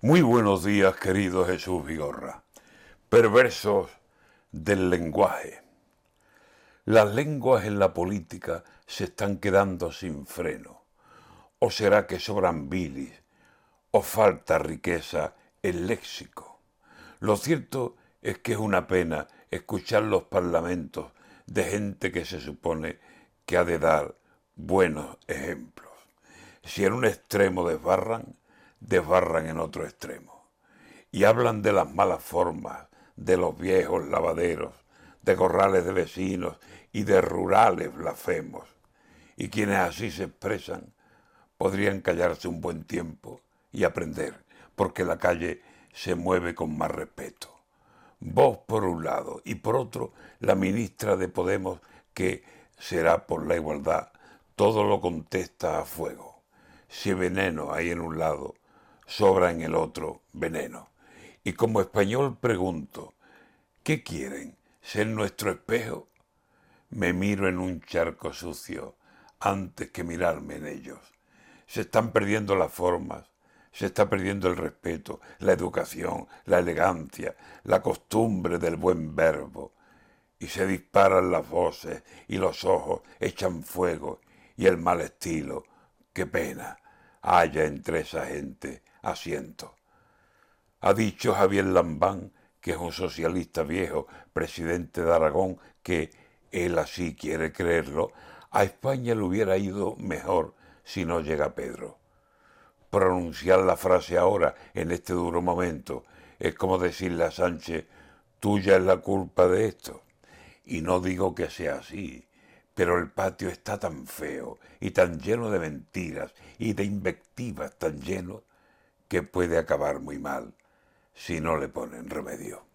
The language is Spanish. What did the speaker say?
Muy buenos días, querido Jesús Vigorra. Perversos del lenguaje. Las lenguas en la política se están quedando sin freno. ¿O será que sobran bilis? ¿O falta riqueza el léxico? Lo cierto es que es una pena escuchar los parlamentos de gente que se supone que ha de dar buenos ejemplos. Si en un extremo desbarran, desbarran en otro extremo. Y hablan de las malas formas, de los viejos lavaderos, de corrales de vecinos y de rurales blasfemos. Y quienes así se expresan podrían callarse un buen tiempo y aprender, porque la calle se mueve con más respeto. Vos por un lado y por otro la ministra de Podemos que será por la igualdad, todo lo contesta a fuego. Si veneno hay en un lado, sobra en el otro veneno. Y como español pregunto, ¿qué quieren? ¿Ser nuestro espejo? Me miro en un charco sucio antes que mirarme en ellos. Se están perdiendo las formas, se está perdiendo el respeto, la educación, la elegancia, la costumbre del buen verbo. Y se disparan las voces y los ojos echan fuego y el mal estilo, qué pena, haya entre esa gente asiento. Ha dicho Javier Lambán, que es un socialista viejo, presidente de Aragón, que él así quiere creerlo, a España le hubiera ido mejor si no llega Pedro. Pronunciar la frase ahora, en este duro momento, es como decirle a Sánchez, tuya es la culpa de esto. Y no digo que sea así, pero el patio está tan feo y tan lleno de mentiras y de invectivas tan lleno que puede acabar muy mal si no le ponen remedio.